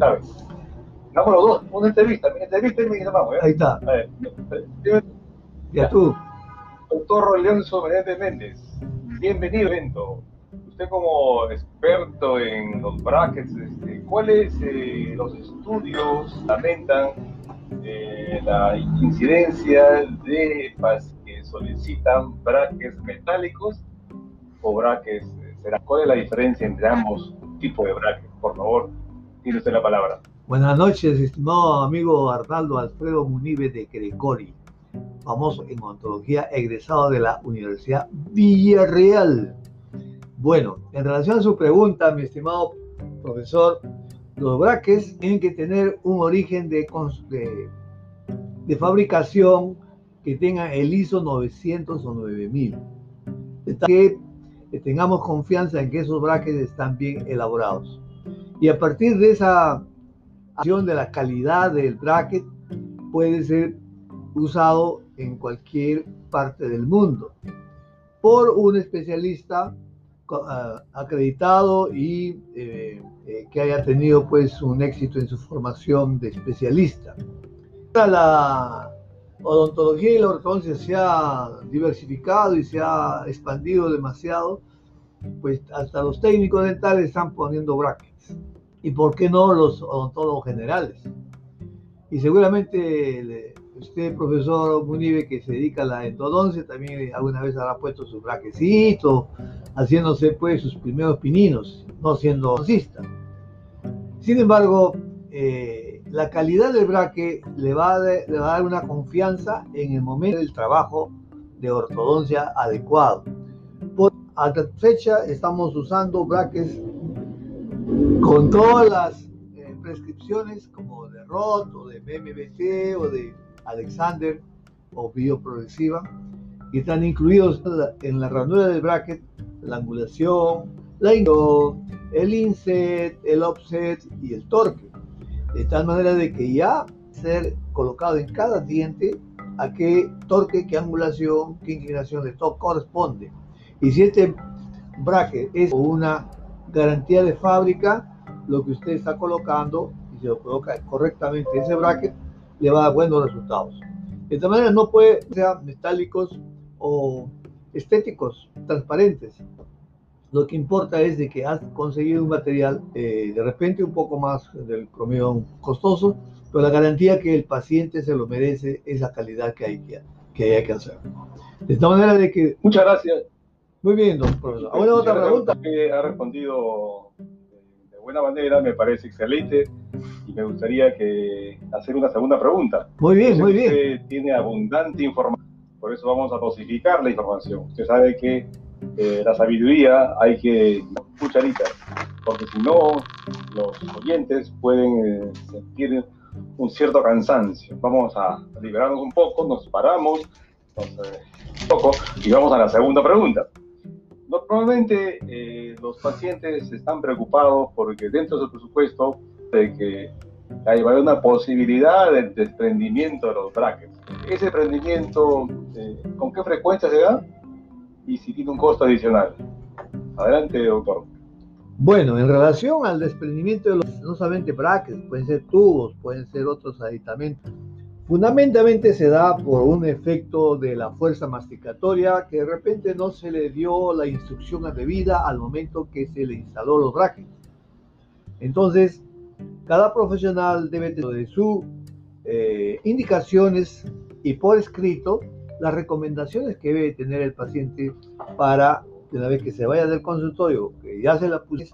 Vamos los dos, una entrevista, una entrevista y nos vamos. ¿eh? Ahí está. A ver, Ya tú. Doctor Leonzo Menéndez Méndez, bienvenido al evento. Usted como experto en los brackets, este, ¿cuáles eh, los estudios lamentan eh, la incidencia de que solicitan brackets metálicos o brackets eh? ¿Cuál es la diferencia entre ambos tipos de brackets? Por favor, tiene usted la palabra. Buenas noches, estimado amigo Arnaldo Alfredo Munive de Gregori, famoso en ontología, egresado de la Universidad Villarreal. Bueno, en relación a su pregunta, mi estimado profesor, los braques tienen que tener un origen de, de, fabricación que tenga el ISO 900 o 9000. Que tengamos confianza en que esos braques están bien elaborados. Y a partir de esa de la calidad del bracket puede ser usado en cualquier parte del mundo por un especialista ah, acreditado y eh, eh, que haya tenido pues un éxito en su formación de especialista. La odontología y la ortodoncia se ha diversificado y se ha expandido demasiado, pues hasta los técnicos dentales están poniendo brackets y por qué no los odontólogos generales. Y seguramente usted, profesor Munive, que se dedica a la entodoncia, también alguna vez habrá puesto su braquecito, haciéndose pues sus primeros pininos, no siendo odoncista. Sin embargo, eh, la calidad del braque le va, a, le va a dar una confianza en el momento del trabajo de ortodoncia adecuado. Por, a fecha estamos usando braques con todas las eh, prescripciones como de Roth o de MMT o de Alexander o bioprogresiva y están incluidos en la ranura del bracket la angulación, la el inset, el offset y el torque. De tal manera de que ya ser colocado en cada diente a qué torque, qué angulación, qué inclinación de top corresponde. Y si este bracket es una garantía de fábrica, lo que usted está colocando y se lo coloca correctamente ese bracket, le va a dar buenos resultados. De esta manera no puede ser metálicos o estéticos, transparentes. Lo que importa es de que has conseguido un material eh, de repente un poco más del promedio costoso, pero la garantía que el paciente se lo merece es la calidad que hay que, que, hay que hacer. De esta manera de que... Muchas gracias. Muy bien, don profesor. Ahora otra pregunta. Que ha respondido de buena manera, me parece excelente y me gustaría que hacer una segunda pregunta. Muy bien, muy bien. Usted tiene abundante información, por eso vamos a dosificar la información. Usted sabe que eh, la sabiduría hay que cucharitas, porque si no, los oyentes pueden eh, sentir un cierto cansancio. Vamos a liberarnos un poco, nos paramos, nos, eh, un poco y vamos a la segunda pregunta. Normalmente eh, los pacientes están preocupados porque dentro de su presupuesto de que hay una posibilidad de desprendimiento de los brackets. Ese desprendimiento, eh, ¿con qué frecuencia se da? Y si tiene un costo adicional. Adelante, doctor. Bueno, en relación al desprendimiento de los, no solamente brackets, pueden ser tubos, pueden ser otros aditamentos. Fundamentalmente se da por un efecto de la fuerza masticatoria que de repente no se le dio la instrucción debida al momento que se le instaló los brackets. Entonces, cada profesional debe tener de sus eh, indicaciones y por escrito las recomendaciones que debe tener el paciente para, una vez que se vaya del consultorio, que ya se la puse,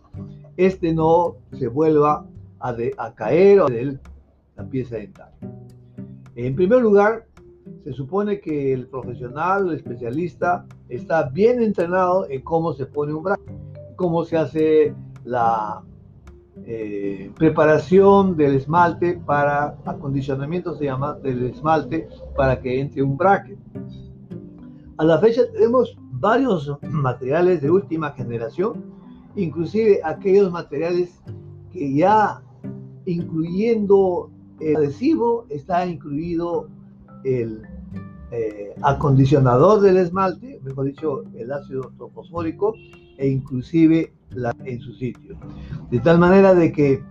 este no se vuelva a, caer de la pieza dental. En primer lugar, se supone que el profesional, el especialista, está bien entrenado en cómo se pone un bracket, cómo se hace la eh, preparación del esmalte para acondicionamiento, se llama, del esmalte para que entre un bracket. A la fecha tenemos varios materiales de última generación, inclusive aquellos materiales que ya incluyendo el adhesivo está incluido el eh, acondicionador del esmalte, mejor dicho, el ácido ortofosfórico e inclusive en su sitio. De tal manera de que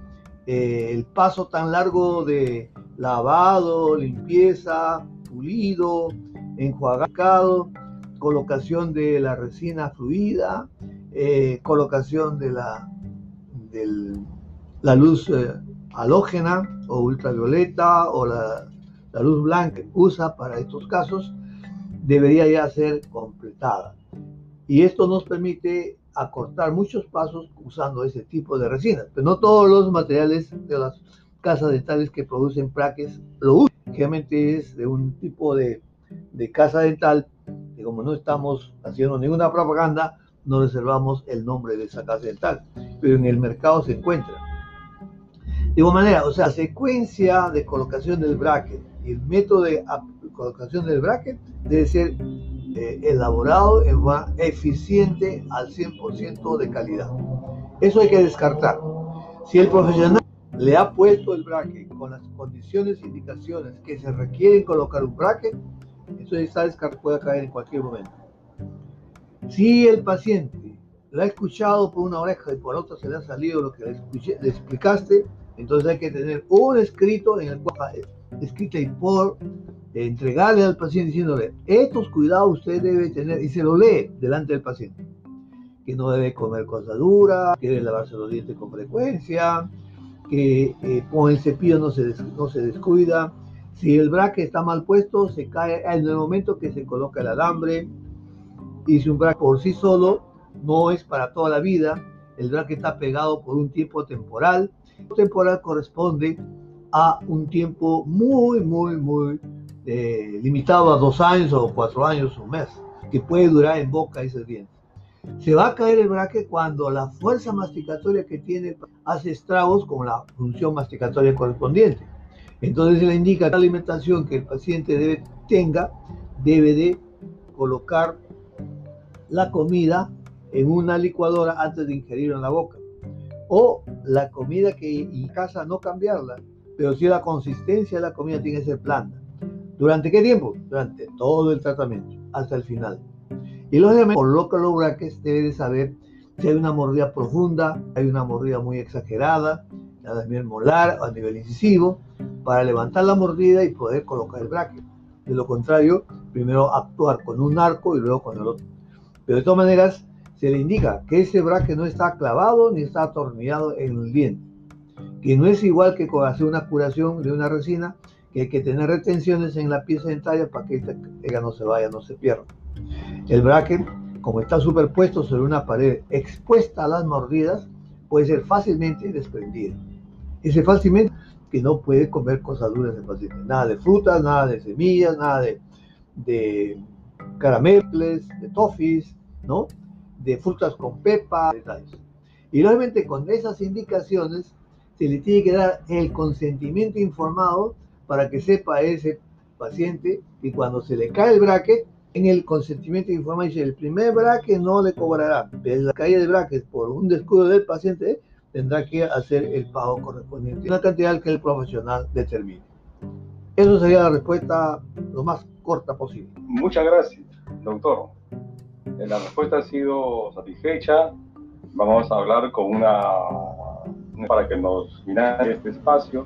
eh, el paso tan largo de lavado, limpieza, pulido, enjuagado, colocación de la resina fluida, eh, colocación de la, la luz halógena o ultravioleta o la, luz blanca que usa para estos casos, debería ya ser completada. Y esto nos permite acortar muchos pasos usando ese tipo de resinas. Pero no todos los materiales de las casas dentales que producen plaques lo usan. Generalmente es de un tipo de, de casa dental y como no estamos haciendo ninguna propaganda, no reservamos el nombre de esa casa dental. Pero en el mercado se encuentra. De igual manera, o sea, la secuencia de colocación del bracket y el método de colocación del bracket debe ser eh, elaborado en forma eficiente al 100% de calidad. Eso hay que descartar. Si el profesional le ha puesto el bracket con las condiciones e indicaciones que se requieren colocar un bracket, eso está descartado, puede caer en cualquier momento. Si el paciente lo ha escuchado por una oreja y por otra se le ha salido lo que le, explicaste, entonces hay que tener un escrito en el cual escrito y por entregarle al paciente diciéndole, estos cuidados usted debe tener, y se lo lee delante del paciente, que no debe comer cosas duras, que debe lavarse los dientes con frecuencia, que eh, con el cepillo no se, no se descuida, si el braque está mal puesto, se cae en el momento que se coloca el alambre, y si un braque por sí solo no es para toda la vida, el braque está pegado por un tiempo temporal, temporal corresponde a un tiempo muy, muy, muy eh, limitado a dos años o cuatro años o un mes, que puede durar en boca ese dientes. Se va a caer el braque cuando la fuerza masticatoria que tiene hace estragos con la función masticatoria correspondiente. Entonces se le indica la alimentación que el paciente debe, tenga, debe de colocar la comida en una licuadora antes de ingerirla en la boca. O la comida que en casa no cambiarla, pero si la consistencia de la comida tiene que ser blanda. ¿Durante qué tiempo? Durante todo el tratamiento, hasta el final. Y lógicamente, coloca los braques, debe de saber si hay una mordida profunda, hay una mordida muy exagerada, a nivel molar o a nivel incisivo, para levantar la mordida y poder colocar el braque. De lo contrario, primero actuar con un arco y luego con el otro. Pero de todas maneras, se le indica que ese braque no está clavado ni está atornillado en el diente. Que no es igual que hacer una curación de una resina, que hay que tener retenciones en la pieza dentaria para que ella no se vaya, no se pierda. El bracket, como está superpuesto sobre una pared expuesta a las mordidas, puede ser fácilmente desprendido. Ese fácilmente que no puede comer cosas duras el paciente. Nada de frutas, nada de semillas, nada de, de de toffees, ¿no? De frutas con pepa, detalles. Y realmente con esas indicaciones se le tiene que dar el consentimiento informado para que sepa ese paciente que cuando se le cae el bracket, en el consentimiento informado dice, el primer bracket no le cobrará, pero la caída de bracket por un descuido del paciente tendrá que hacer el pago correspondiente, una cantidad que el profesional determine. Eso sería la respuesta lo más corta posible. Muchas gracias, doctor. La respuesta ha sido satisfecha. Vamos a hablar con una, para que nos finalice este espacio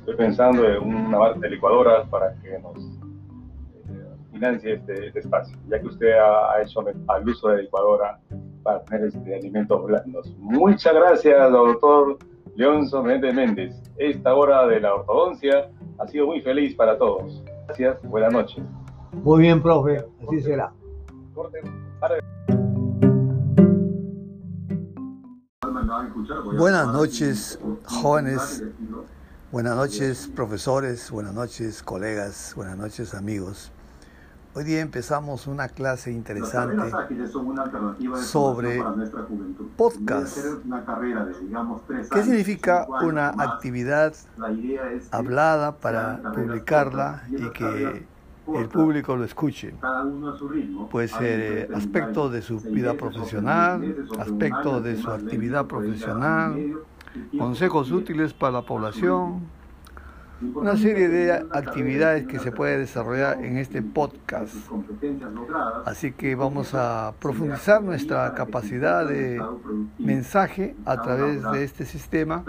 Estoy pensando en una marca de licuadoras para que nos eh, financie este, este, espacio, ya que usted ha, hecho al uso de licuadora para tener este, alimentos blandos. Muchas gracias, doctor Leonzo Méndez Méndez. Esta hora de la ortodoncia ha sido muy feliz para todos. Gracias, buenas noches. Muy bien, profe, así será. Buenas noches, jóvenes. Buenas noches, profesores, buenas noches, colegas, buenas noches, amigos. Hoy día empezamos una clase interesante sobre podcast. ¿Qué significa una actividad hablada para publicarla y que el público lo escuche? Puede ser aspecto de su vida profesional, aspecto de su actividad profesional, consejos útiles para la población, una serie de actividades que se puede desarrollar en este podcast. Así que vamos a profundizar nuestra capacidad de mensaje a través de este sistema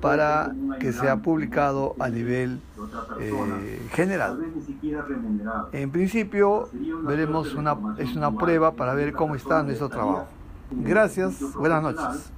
para que sea publicado a nivel eh, general. En principio, veremos una, es una prueba para ver cómo está nuestro trabajo. Gracias, buenas noches.